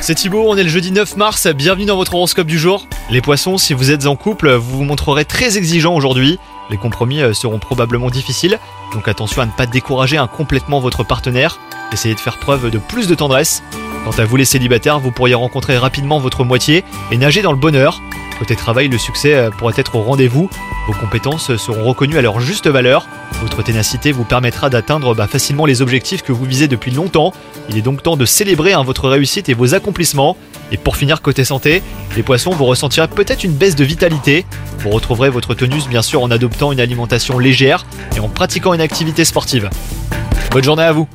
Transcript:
C'est Thibaut, on est le jeudi 9 mars, bienvenue dans votre horoscope du jour. Les poissons, si vous êtes en couple, vous vous montrerez très exigeant aujourd'hui. Les compromis euh, seront probablement difficiles, donc attention à ne pas décourager complètement votre partenaire. Essayez de faire preuve de plus de tendresse. Quant à vous les célibataires, vous pourriez rencontrer rapidement votre moitié et nager dans le bonheur. Côté travail, le succès euh, pourrait être au rendez-vous. Vos compétences seront reconnues à leur juste valeur. Votre ténacité vous permettra d'atteindre bah, facilement les objectifs que vous visez depuis longtemps. Il est donc temps de célébrer hein, votre réussite et vos accomplissements. Et pour finir, côté santé, les poissons, vous ressentirez peut-être une baisse de vitalité. Vous retrouverez votre tonus bien sûr en adoptant une alimentation légère et en pratiquant une activité sportive. Bonne journée à vous